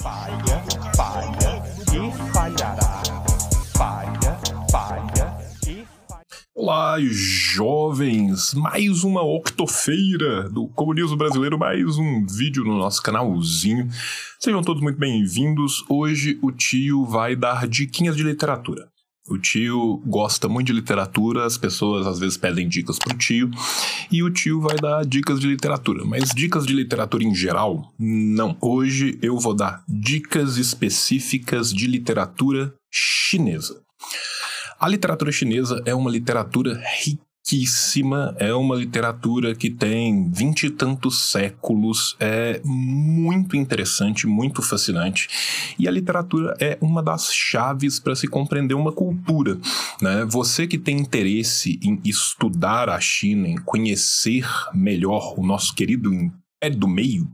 Falha, falha e falhará. Falha, falha e falha. Olá, jovens! Mais uma octofeira do comunismo brasileiro, mais um vídeo no nosso canalzinho. Sejam todos muito bem-vindos. Hoje o tio vai dar diquinhas de literatura. O tio gosta muito de literatura, as pessoas às vezes pedem dicas pro tio, e o tio vai dar dicas de literatura. Mas dicas de literatura em geral, não. Hoje eu vou dar dicas específicas de literatura chinesa. A literatura chinesa é uma literatura riquíssima, é uma literatura que tem vinte e tantos séculos, é muito interessante, muito fascinante. E a literatura é uma das chaves para se compreender uma cultura. Né? Você que tem interesse em estudar a China, em conhecer melhor o nosso querido é do meio,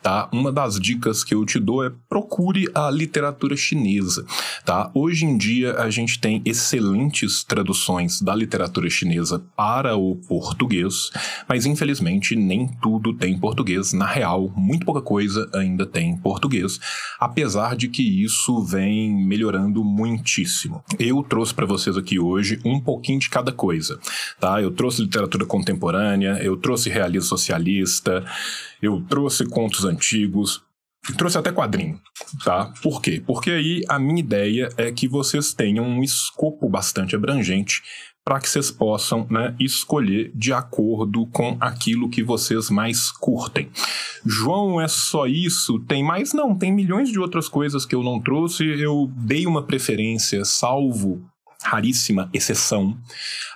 tá? Uma das dicas que eu te dou é procure a literatura chinesa, tá? Hoje em dia a gente tem excelentes traduções da literatura chinesa para o português, mas infelizmente nem tudo tem português. Na real, muito pouca coisa ainda tem português, apesar de que isso vem melhorando muitíssimo. Eu trouxe para vocês aqui hoje um pouquinho de cada coisa, tá? Eu trouxe literatura contemporânea, eu trouxe realismo socialista, eu trouxe contos antigos, trouxe até quadrinho, tá? Por quê? Porque aí a minha ideia é que vocês tenham um escopo bastante abrangente para que vocês possam né, escolher de acordo com aquilo que vocês mais curtem. João, é só isso? Tem mais? Não, tem milhões de outras coisas que eu não trouxe. Eu dei uma preferência, salvo raríssima exceção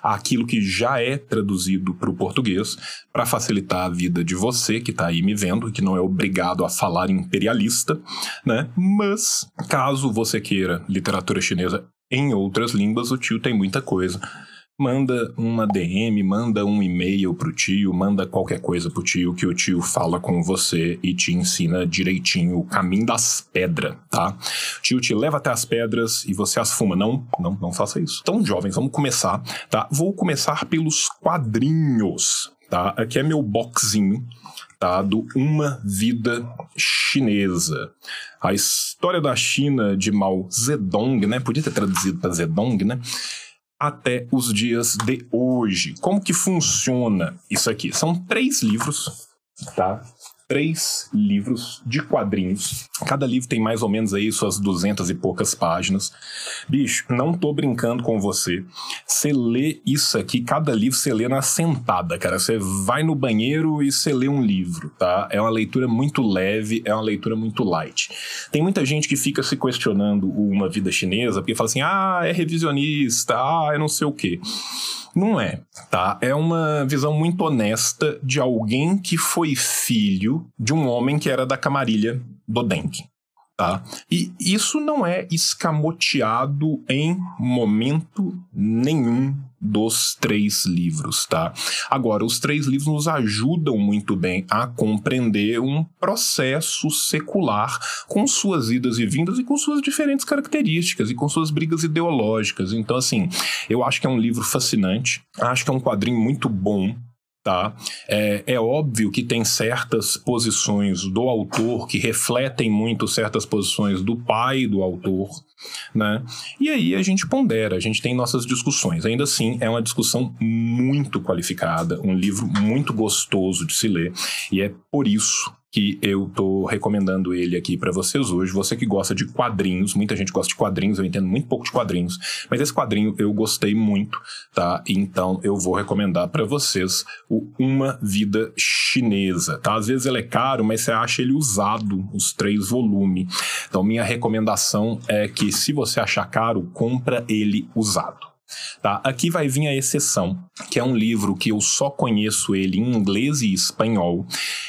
àquilo que já é traduzido para o português para facilitar a vida de você que está aí me vendo, que não é obrigado a falar imperialista, né? Mas caso você queira literatura chinesa em outras línguas, o tio tem muita coisa manda uma DM, manda um e-mail pro tio, manda qualquer coisa pro tio que o tio fala com você e te ensina direitinho o caminho das pedras, tá? O tio te leva até as pedras e você as fuma. Não, não, não faça isso. Então, jovens, vamos começar, tá? Vou começar pelos quadrinhos, tá? Aqui é meu boxinho, tá? Do Uma Vida Chinesa. A história da China de Mao Zedong, né? Podia ter traduzido para Zedong, né? Até os dias de hoje. Como que funciona isso aqui? São três livros, tá? Três livros de quadrinhos. Cada livro tem mais ou menos aí suas duzentas e poucas páginas. Bicho, não tô brincando com você. Você lê isso aqui, cada livro você lê na sentada, cara. Você vai no banheiro e você lê um livro, tá? É uma leitura muito leve, é uma leitura muito light. Tem muita gente que fica se questionando uma vida chinesa, porque fala assim: ah, é revisionista, ah, é não sei o quê. Não é, tá? É uma visão muito honesta de alguém que foi filho de um homem que era da camarilha do Deng. Tá? E isso não é escamoteado em momento nenhum dos três livros, tá? Agora, os três livros nos ajudam muito bem a compreender um processo secular com suas idas e vindas e com suas diferentes características e com suas brigas ideológicas. Então, assim, eu acho que é um livro fascinante, acho que é um quadrinho muito bom, Tá? É, é, óbvio que tem certas posições do autor que refletem muito certas posições do pai do autor, né? E aí a gente pondera, a gente tem nossas discussões. Ainda assim, é uma discussão muito qualificada, um livro muito gostoso de se ler, e é por isso que eu tô recomendando ele aqui para vocês hoje. Você que gosta de quadrinhos, muita gente gosta de quadrinhos, eu entendo muito pouco de quadrinhos, mas esse quadrinho eu gostei muito, tá? Então eu vou recomendar para vocês o Uma Vida Chinesa, tá? Às vezes ele é caro, mas você acha ele usado, os três volumes. Então minha recomendação é que se você achar caro, compra ele usado. Tá? Aqui vai vir a exceção, que é um livro que eu só conheço ele em inglês e espanhol.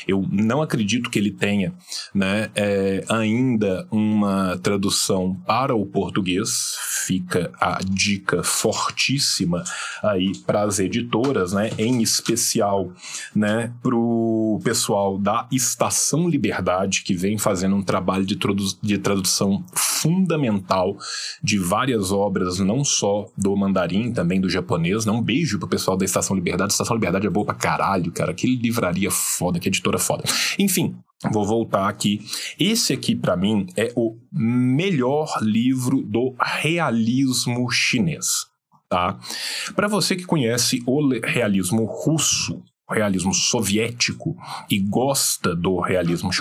Eu não acredito que ele tenha né, é, ainda uma tradução para o português. Fica a dica fortíssima aí para as editoras, né, em especial né, para o pessoal da Estação Liberdade, que vem fazendo um trabalho de, de tradução fundamental de várias obras, não só do mandarim, também do japonês. Né? Um beijo pro pessoal da Estação Liberdade. Estação Liberdade é boa pra caralho, cara. Que livraria foda, que editora foda. Enfim, Vou voltar aqui. Esse aqui, para mim, é o melhor livro do realismo chinês. Tá? Para você que conhece o realismo russo, o realismo soviético e gosta do realismo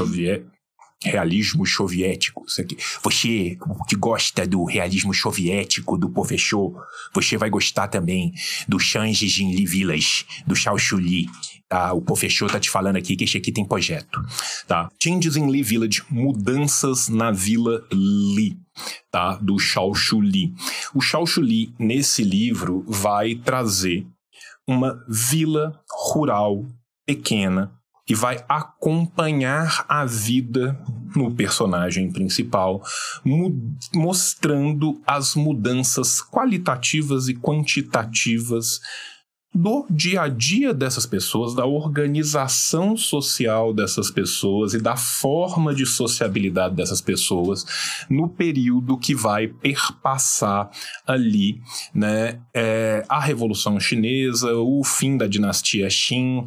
realismo soviético. Isso aqui. Você que gosta do realismo soviético do professor, você vai gostar também do Shanji Jinli Village, do Xiao Shuli. Tá? O professor tá te falando aqui que esse aqui tem projeto. Tá? Changes in Li Village, mudanças na Vila Li. Tá? Do Xiao Shuli. O Xiao Shuli, nesse livro, vai trazer uma vila rural pequena e vai acompanhar a vida no personagem principal, mostrando as mudanças qualitativas e quantitativas do dia a dia dessas pessoas, da organização social dessas pessoas e da forma de sociabilidade dessas pessoas no período que vai perpassar ali, né, é, a Revolução Chinesa, o fim da dinastia Qin,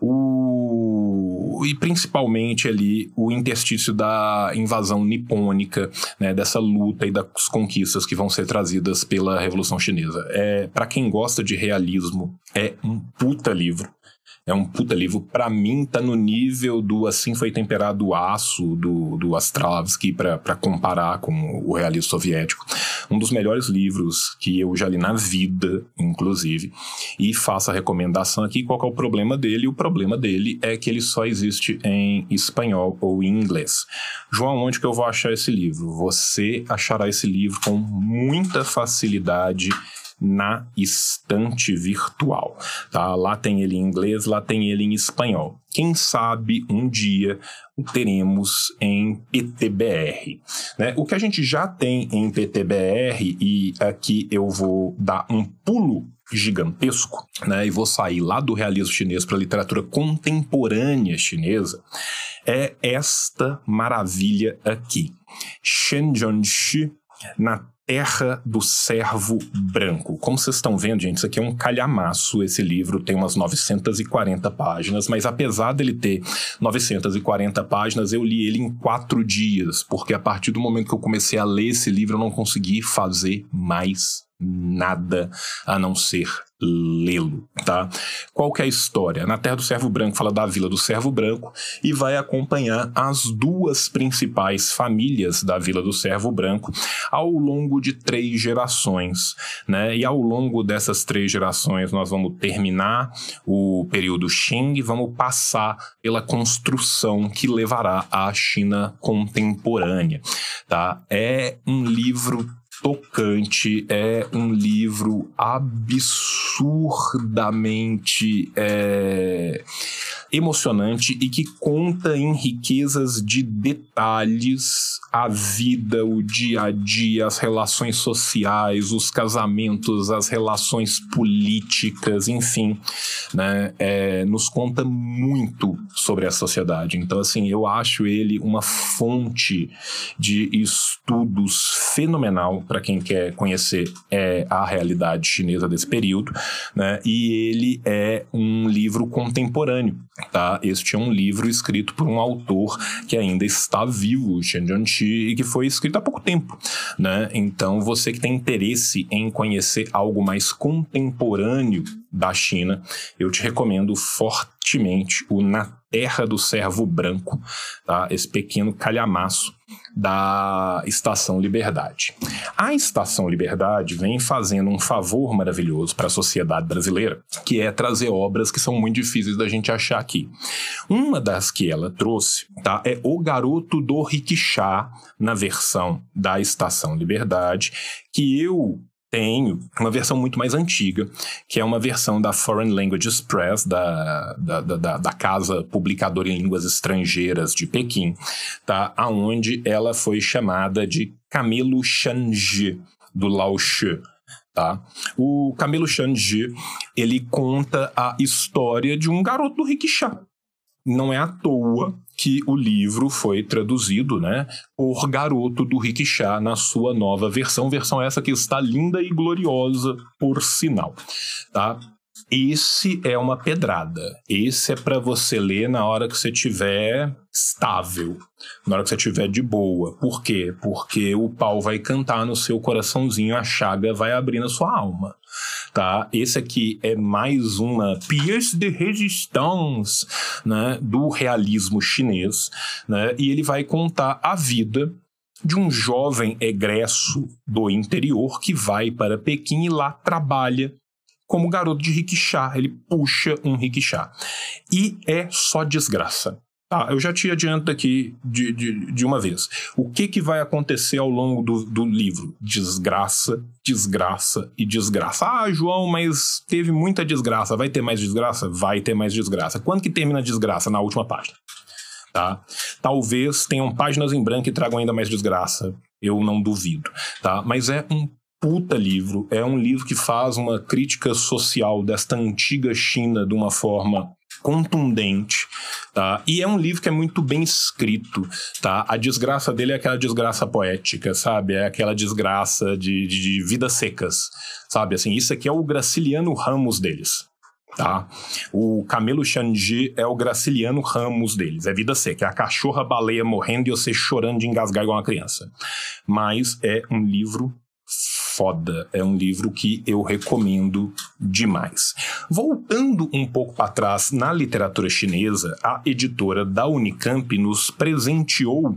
o e principalmente ali o interstício da invasão nipônica, né, dessa luta e das conquistas que vão ser trazidas pela Revolução Chinesa. É para quem gosta de realismo é um puta livro. É um puta livro. Para mim, tá no nível do Assim Foi Temperado o Aço, do, do Astravsky, para comparar com o realismo soviético. Um dos melhores livros que eu já li na vida, inclusive. E faço a recomendação aqui. Qual é o problema dele? O problema dele é que ele só existe em espanhol ou em inglês. João, onde que eu vou achar esse livro? Você achará esse livro com muita facilidade na estante virtual. Tá? Lá tem ele em inglês, lá tem ele em espanhol. Quem sabe um dia o teremos em PTBR. Né? O que a gente já tem em PTBR, e aqui eu vou dar um pulo gigantesco, né, e vou sair lá do realismo chinês para a literatura contemporânea chinesa, é esta maravilha aqui. Shen Zhongxu, na Terra do Servo Branco. Como vocês estão vendo, gente, isso aqui é um calhamaço. Esse livro tem umas 940 páginas, mas apesar dele ter 940 páginas, eu li ele em quatro dias, porque a partir do momento que eu comecei a ler esse livro, eu não consegui fazer mais nada a não ser lê-lo, tá? Qual que é a história? Na Terra do Servo Branco fala da Vila do Servo Branco e vai acompanhar as duas principais famílias da Vila do Servo Branco ao longo de três gerações, né? E ao longo dessas três gerações nós vamos terminar o período Qing e vamos passar pela construção que levará à China contemporânea, tá? É um livro tocante, é um livro absurdamente é, emocionante e que conta em riquezas de detalhes a vida, o dia a dia, as relações sociais, os casamentos, as relações políticas, enfim, né, é, nos conta muito sobre a sociedade. Então, assim, eu acho ele uma fonte de estudos fenomenal para quem quer conhecer é, a realidade chinesa desse período, né, e ele é um livro contemporâneo tá? Este é um livro escrito por um autor que ainda está vivo, Chen Jianqi, e que foi escrito há pouco tempo, né? Então, você que tem interesse em conhecer algo mais contemporâneo da China, eu te recomendo fortemente o Na Terra do Servo Branco, tá? Esse pequeno calhamaço da Estação Liberdade. A Estação Liberdade vem fazendo um favor maravilhoso para a sociedade brasileira, que é trazer obras que são muito difíceis da gente achar aqui. Uma das que ela trouxe tá, é O Garoto do Riquixá, na versão da Estação Liberdade, que eu tenho uma versão muito mais antiga, que é uma versão da Foreign Languages Press, da, da, da, da casa publicadora em línguas estrangeiras de Pequim, tá? aonde ela foi chamada de Camelo Shanji, do Lao Shi. Tá? O Camelo Shanji, ele conta a história de um garoto do não é à toa que o livro foi traduzido, né, por Garoto do Rickshaw na sua nova versão, versão essa que está linda e gloriosa por sinal, tá? Esse é uma pedrada. Esse é para você ler na hora que você tiver estável, na hora que você tiver de boa. Por quê? Porque o pau vai cantar no seu coraçãozinho, a chaga vai abrir na sua alma, tá? Esse aqui é mais uma pièce de résistance, né, do realismo chinês, né? E ele vai contar a vida de um jovem egresso do interior que vai para Pequim e lá trabalha como garoto de rickshaw. Ele puxa um rickshaw. E é só desgraça. Tá, eu já te adianto aqui de, de, de, uma vez. O que, que vai acontecer ao longo do, do livro? Desgraça, desgraça e desgraça. Ah, João, mas teve muita desgraça. Vai ter mais desgraça? Vai ter mais desgraça. Quando que termina a desgraça? Na última página. Tá? Talvez tenham páginas em branco que tragam ainda mais desgraça. Eu não duvido. Tá? Mas é um puta livro. É um livro que faz uma crítica social desta antiga China de uma forma contundente, tá? E é um livro que é muito bem escrito, tá? A desgraça dele é aquela desgraça poética, sabe? É aquela desgraça de, de, de vidas secas, sabe? Assim, isso aqui é o Graciliano Ramos deles, tá? O Camelo Xanji é o Graciliano Ramos deles, é vida seca, é a cachorra baleia morrendo e você chorando de engasgar igual uma criança. Mas é um livro foda. É um livro que eu recomendo demais. Voltando um pouco para trás na literatura chinesa, a editora da Unicamp nos presenteou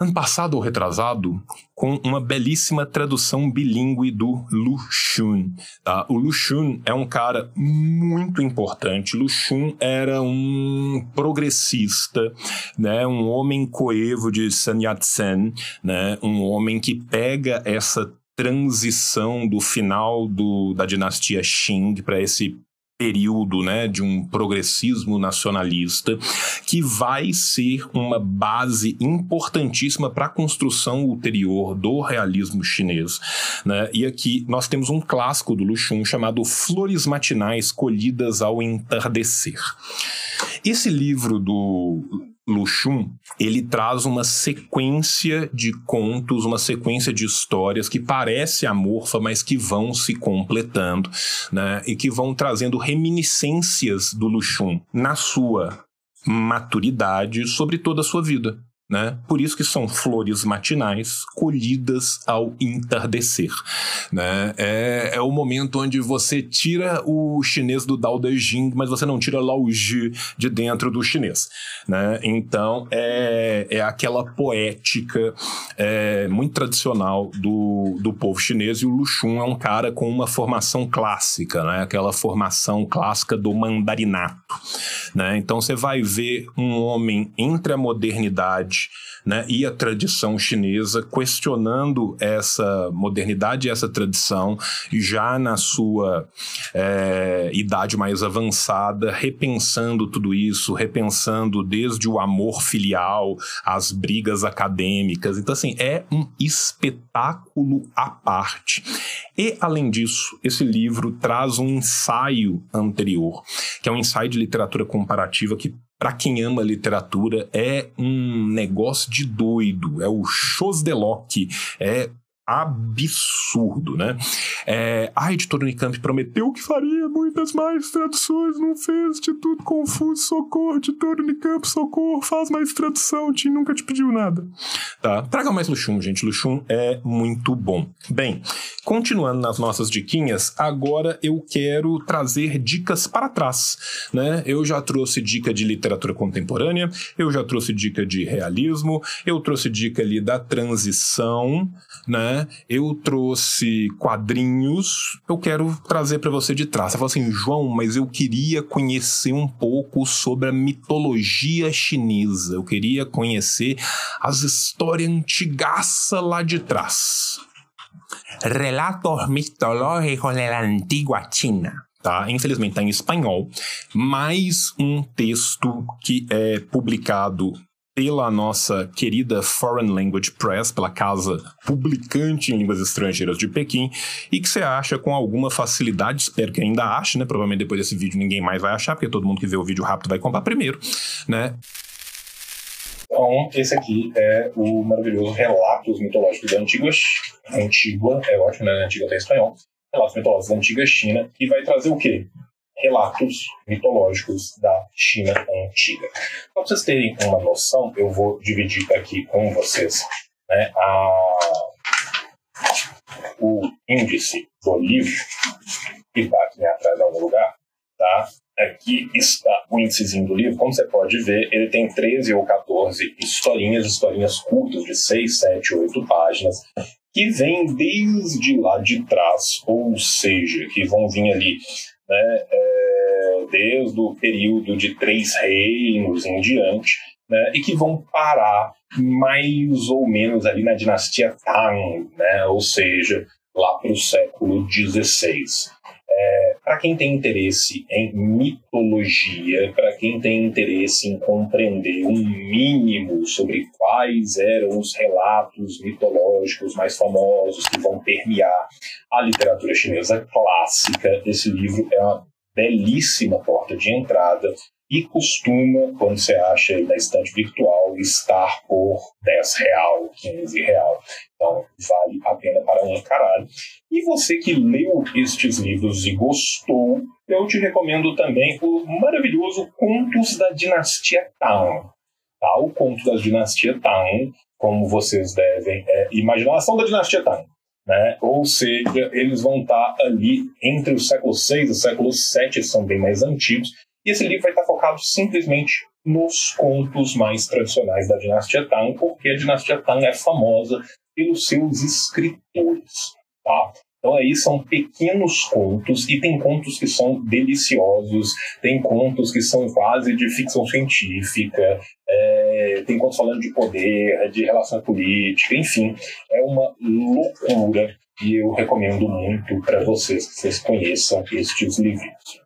ano passado ou retrasado, com uma belíssima tradução bilíngue do Lu Xun. Tá? O Lu Xun é um cara muito importante. Lu Xun era um progressista, né? um homem coevo de Sun Yat-sen, né? um homem que pega essa transição do final do, da dinastia Qing para esse período né, de um progressismo nacionalista que vai ser uma base importantíssima para a construção ulterior do realismo chinês. Né? E aqui nós temos um clássico do Luxun chamado Flores Matinais Colhidas ao Entardecer. Esse livro do Luxun, ele traz uma sequência de contos, uma sequência de histórias que parece amorfa, mas que vão se completando, né? E que vão trazendo reminiscências do Luxun na sua maturidade sobre toda a sua vida né? Por isso que são flores matinais colhidas ao entardecer, né? É, é o momento onde você tira o chinês do Dao De Jing, mas você não tira lá o Ji de dentro do chinês, né? Então é, é aquela poética é, muito tradicional do, do povo chinês e o Lu Xun é um cara com uma formação clássica, né? Aquela formação clássica do mandarinato, né? Então você vai ver um homem entre a modernidade né, e a tradição chinesa, questionando essa modernidade e essa tradição, já na sua é, idade mais avançada, repensando tudo isso, repensando desde o amor filial, as brigas acadêmicas. Então, assim, é um espetáculo à parte. E, além disso, esse livro traz um ensaio anterior, que é um ensaio de literatura comparativa que para quem ama literatura, é um negócio de doido. É o Shows de Locke. É absurdo, né? É, a editora Unicamp prometeu que faria muitas mais traduções, não fez, de tudo confuso, socorro, editora Unicamp, socorro, faz mais tradução, Tim nunca te pediu nada. Tá? Traga mais Luxum, gente, Luxum é muito bom. Bem, continuando nas nossas diquinhas, agora eu quero trazer dicas para trás, né? Eu já trouxe dica de literatura contemporânea, eu já trouxe dica de realismo, eu trouxe dica ali da transição, né? Eu trouxe quadrinhos, eu quero trazer para você de trás. Você fala assim, João, mas eu queria conhecer um pouco sobre a mitologia chinesa. Eu queria conhecer as histórias antigaça lá de trás. Relatos mitológicos da antiga China tá? Infelizmente está em espanhol, mais um texto que é publicado pela nossa querida Foreign Language Press, pela casa publicante em línguas estrangeiras de Pequim, e que você acha com alguma facilidade, espero que ainda ache, né? Provavelmente depois desse vídeo ninguém mais vai achar, porque todo mundo que vê o vídeo rápido vai comprar primeiro, né? Então, esse aqui é o maravilhoso Relatos Mitológicos da Antiga, Antigua, é ótimo, né? Antiga até espanhol. Relatos Mitológicos da Antiga China, que vai trazer o quê? Relatos mitológicos da China antiga. Para vocês terem uma noção, eu vou dividir aqui com vocês né, a, o índice do livro, que está aqui atrás em algum lugar. Tá? Aqui está o índicezinho do livro. Como você pode ver, ele tem 13 ou 14 historinhas, historinhas curtas de 6, 7, 8 páginas, que vêm desde lá de trás, ou seja, que vão vir ali né, é, desde o período de três reinos em diante, né, e que vão parar mais ou menos ali na dinastia Tang, né, ou seja, lá para o século XVI. É, para quem tem interesse em mitologia, para quem tem interesse em compreender um mínimo sobre quais eram os relatos mitológicos mais famosos que vão permear a literatura chinesa clássica, esse livro é uma belíssima porta de entrada e costuma, quando você acha aí na estante virtual, estar por 10 real, 15 real. Então, vale a pena para um caralho. E você que leu estes livros e gostou, eu te recomendo também o maravilhoso Contos da Dinastia Tang. Tá? O Conto da Dinastia Tang, como vocês devem é, imaginar, ação da Dinastia Tang. Né? Ou seja, eles vão estar ali entre o século VI e o século VII, são bem mais antigos, e esse livro vai estar focado simplesmente nos contos mais tradicionais da dinastia Tang, porque a dinastia Tang é famosa pelos seus escritores. Tá? Então aí são pequenos contos e tem contos que são deliciosos, tem contos que são quase de ficção científica, é, tem contos falando de poder, de relação política, enfim, é uma loucura e eu recomendo muito para vocês que vocês conheçam estes livros.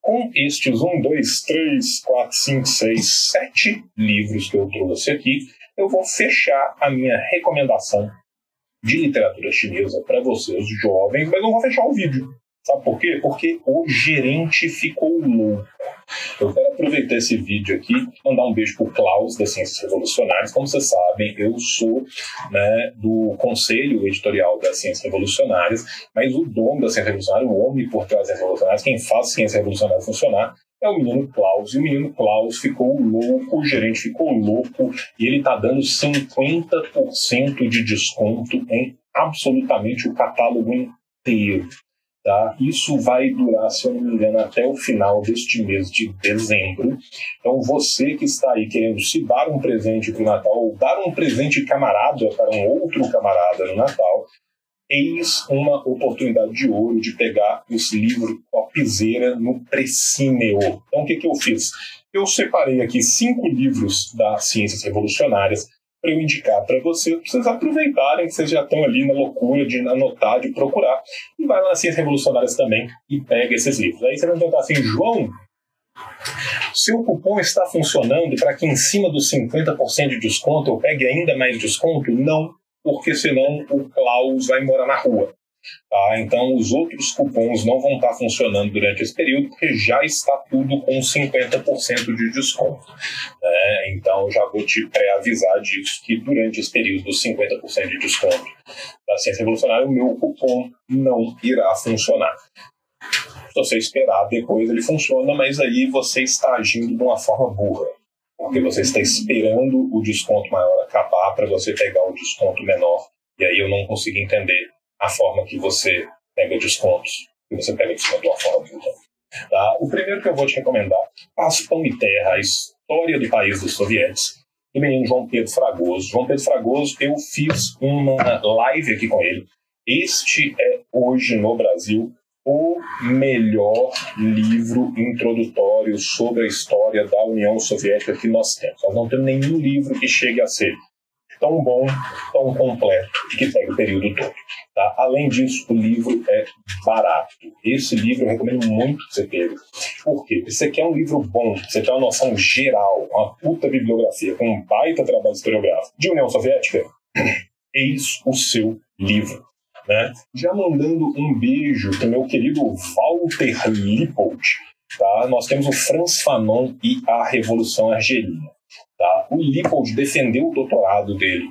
Com estes 1, 2, 3, 4, 5, 6, 7 livros que eu trouxe aqui, eu vou fechar a minha recomendação de literatura chinesa para vocês jovens, mas não vou fechar o vídeo. Sabe por quê? Porque o gerente ficou louco. Eu quero aproveitar esse vídeo aqui mandar um beijo para o Klaus, das Ciências Revolucionárias. Como vocês sabem, eu sou né, do conselho editorial das Ciências Revolucionárias, mas o dono da Ciência Revolucionária, o homem por trás das Revolucionárias, quem faz a Ciência Revolucionária funcionar, é o menino Klaus. E o menino Klaus ficou louco, o gerente ficou louco, e ele está dando 50% de desconto em absolutamente o catálogo inteiro. Tá? Isso vai durar, se eu não me engano, até o final deste mês de dezembro. Então, você que está aí querendo se dar um presente para o Natal, ou dar um presente camarada para um outro camarada no Natal, eis uma oportunidade de ouro de pegar os livros Topzera no Precineo. Então, o que, que eu fiz? Eu separei aqui cinco livros das Ciências Revolucionárias para eu indicar para vocês, para vocês aproveitarem que vocês já estão ali na loucura de anotar, de procurar. E vai lá nas Ciências Revolucionárias também e pega esses livros. Aí você vai perguntar assim, João, seu cupom está funcionando para que em cima dos 50% de desconto eu pegue ainda mais desconto? Não, porque senão o Klaus vai morar na rua. Tá? Então, os outros cupons não vão estar funcionando durante esse período, porque já está tudo com 50% de desconto. Né? Então, já vou te pré-avisar disso, que durante esse período dos 50% de desconto da Ciência Revolucionária, o meu cupom não irá funcionar. Se você esperar, depois ele funciona, mas aí você está agindo de uma forma burra. Porque você está esperando o desconto maior acabar para você pegar o desconto menor. E aí eu não consigo entender a forma que você pega descontos, que você pega desconto de uma forma bruta. Tá? O primeiro que eu vou te recomendar, Pão e Terra, a história do país dos sovietes, do menino João Pedro Fragoso. João Pedro Fragoso, eu fiz uma live aqui com ele. Este é hoje no Brasil o melhor livro introdutório sobre a história da União Soviética que nós temos. Nós não temos nenhum livro que chegue a ser tão bom, tão completo e que pega o período todo. Tá? Além disso, o livro é barato. Esse livro eu recomendo muito que você pegue. Por quê? Porque você quer um livro bom, você quer uma noção geral, uma puta bibliografia, com um baita trabalho historiográfico de União Soviética, eis o seu livro. Né? Já mandando um beijo para meu querido Walter Lippold. Tá? Nós temos o Franz Fanon e a Revolução Argelina. Tá? O Lippold defendeu o doutorado dele.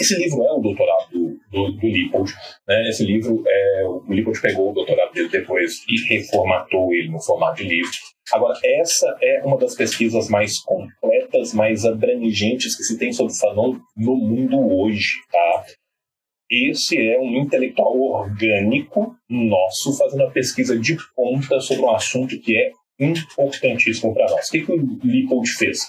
Esse livro é o doutorado do, do, do Lippold. Né? Esse livro, é, o Lippold pegou o doutorado dele depois e reformatou ele no formato de livro. Agora, essa é uma das pesquisas mais completas, mais abrangentes que se tem sobre Fanon no mundo hoje. Tá? Esse é um intelectual orgânico nosso fazendo uma pesquisa de ponta sobre um assunto que é importantíssimo para nós. O que, que o Lippold fez?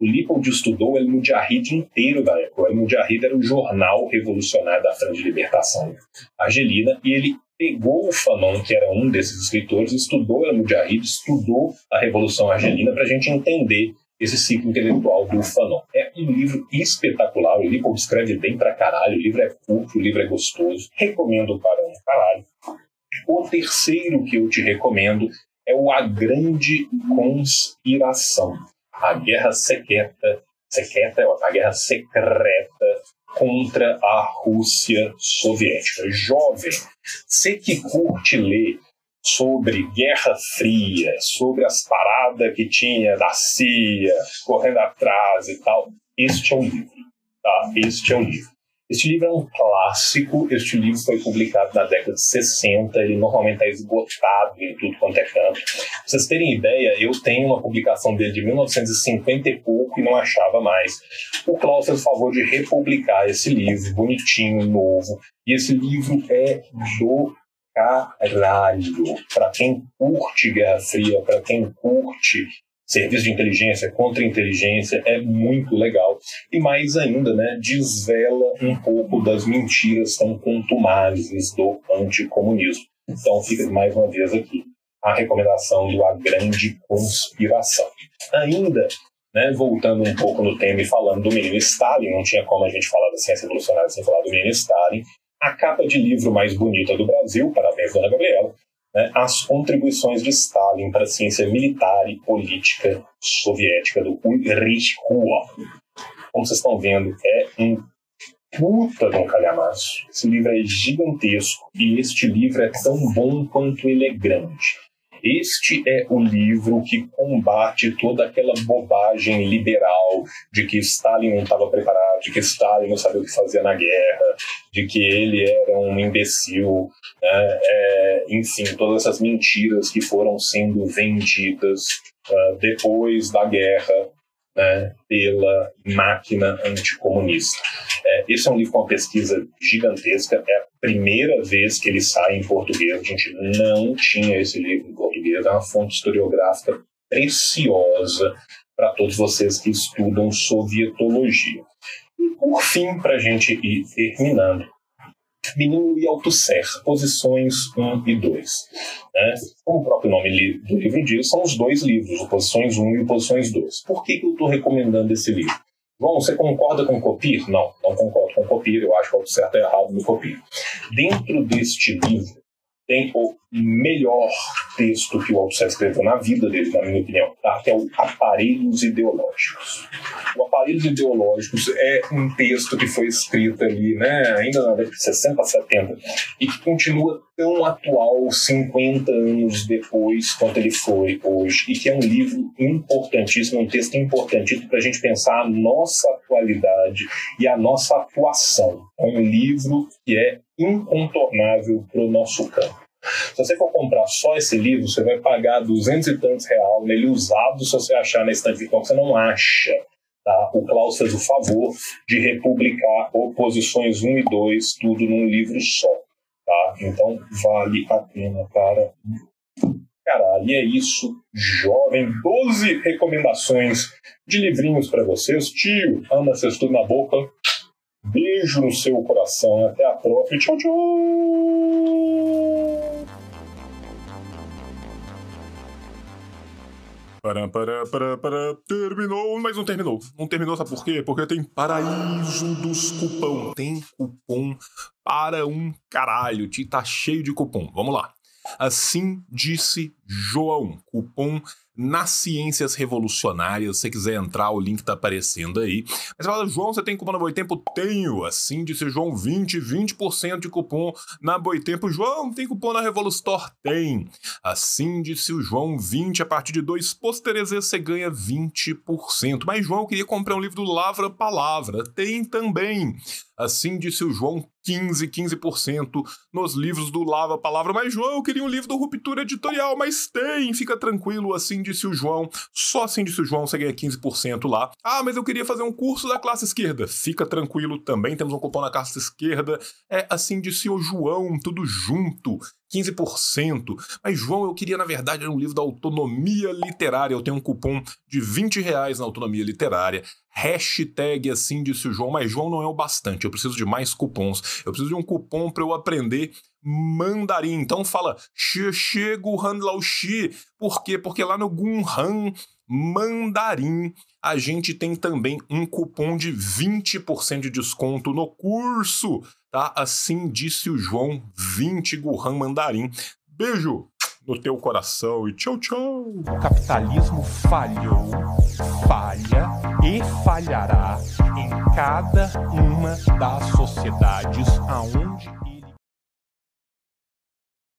O Lippold estudou o El Mujahid inteiro da época. O El Mujahid era o jornal revolucionário da Frente de Libertação argelina e ele pegou o Fanon, que era um desses escritores, estudou o El Mujahid, estudou a Revolução Argelina para a gente entender esse ciclo intelectual do Fanon. Um livro espetacular, o livro escreve bem pra caralho, o livro é curto, o livro é gostoso, recomendo para um caralho. O terceiro que eu te recomendo é o A Grande Conspiração, a Guerra Secreta, secreta a Guerra Secreta contra a Rússia Soviética. Jovem, você que curte ler sobre Guerra Fria, sobre as paradas que tinha da CIA, correndo atrás e tal. Este é um livro, tá? Este é um livro. Este livro é um clássico, este livro foi publicado na década de 60, ele normalmente está esgotado em tudo quanto é canto. Pra vocês terem ideia, eu tenho uma publicação dele de 1950 e pouco e não achava mais. O Klaus fez o favor de republicar esse livro, bonitinho, novo, e esse livro é do caralho. Para quem curte Guerra Fria, para quem curte serviço de inteligência, contra-inteligência, é muito legal. E mais ainda, né, desvela um pouco das mentiras tão contumazes do anticomunismo. Então fica mais uma vez aqui a recomendação do A Grande Conspiração. Ainda, né, voltando um pouco no tema e falando do menino Stalin, não tinha como a gente falar da ciência revolucionária sem falar do menino Stalin, a capa de livro mais bonita do Brasil, parabéns, dona Gabriela, né, as contribuições de Stalin para a ciência militar e política soviética do Ulrich Huo. Como vocês estão vendo, é um puta de um calhamaço. Esse livro é gigantesco e este livro é tão bom quanto ele é grande. Este é o livro que combate toda aquela bobagem liberal de que Stalin não estava preparado, de que Stalin não sabia o que fazia na guerra, de que ele era um imbecil, né? é, enfim, todas essas mentiras que foram sendo vendidas uh, depois da guerra né, pela máquina anticomunista. É, esse é um livro com uma pesquisa gigantesca, é a primeira vez que ele sai em português, a gente não tinha esse livro em português, é uma fonte historiográfica preciosa para todos vocês que estudam sovietologia. E por fim, para a gente ir terminando, Menino e Althusser, posições 1 e 2. Né? Como o próprio nome do livro diz, são os dois livros, o Posições 1 e o Posições 2. Por que, que eu estou recomendando esse livro? Bom, você concorda com Copir? Não, não concordo com Copir, eu acho que o certo é errado no Copir. Dentro deste livro, tem o melhor texto que o Althusser escreveu na vida dele, na minha opinião, tá? que é o Aparelhos Ideológicos. O Aparelhos Ideológicos é um texto que foi escrito ali, né, ainda na década de 60, 70, e que continua tão atual 50 anos depois quanto ele foi hoje, e que é um livro importantíssimo, um texto importantíssimo para a gente pensar a nossa atualidade e a nossa atuação. É um livro que é incontornável para o nosso campo. Se você for comprar só esse livro, você vai pagar duzentos e tantos reais nele usado se você achar na estante virtual, você não acha. Tá? O Klaus fez o favor de republicar Oposições 1 e 2, tudo num livro só. Tá? Então vale a pena para caralho. E é isso, jovem. 12 recomendações de livrinhos para vocês. Tio, anda vocês tudo na boca. Beijo no seu coração. Até a próxima. Tchau, tchau. Para, para, para, para, terminou, mas não terminou. Não terminou, sabe por quê? Porque tem paraíso dos cupom. Tem cupom para um caralho. Tá cheio de cupom. Vamos lá. Assim disse João. Cupom nas Ciências Revolucionárias. Se você quiser entrar, o link tá aparecendo aí. Mas fala, João, você tem cupom na Boitempo? Tenho. Assim disse João, 20, 20% de cupom na Boitempo. João, tem cupom na Revolustore? Tem. Assim disse o João, 20, a partir de dois pôsteres você ganha 20%. Mas, João, eu queria comprar um livro do Lavra Palavra. Tem também. Assim disse o João, 15, 15% nos livros do Lava Palavra. Mas, João, eu queria um livro do Ruptura Editorial, mas tem, fica tranquilo, assim disse o João. Só assim disse o João, você ganha 15% lá. Ah, mas eu queria fazer um curso da classe esquerda. Fica tranquilo, também temos um cupom na classe esquerda. É assim disse o João, tudo junto. 15%. Mas, João, eu queria, na verdade, um livro da autonomia literária. Eu tenho um cupom de 20 reais na autonomia literária. Hashtag assim disse o João, mas João não é o bastante. Eu preciso de mais cupons. Eu preciso de um cupom para eu aprender mandarim. Então fala Xie Guhan Lao Xi. Por quê? Porque lá no Gunhan mandarim a gente tem também um cupom de 20% de desconto no curso, tá? Assim disse o João, 20 Guhan mandarim. Beijo no teu coração e tchau, tchau. O capitalismo falhou, falha e falhará em cada uma das sociedades aonde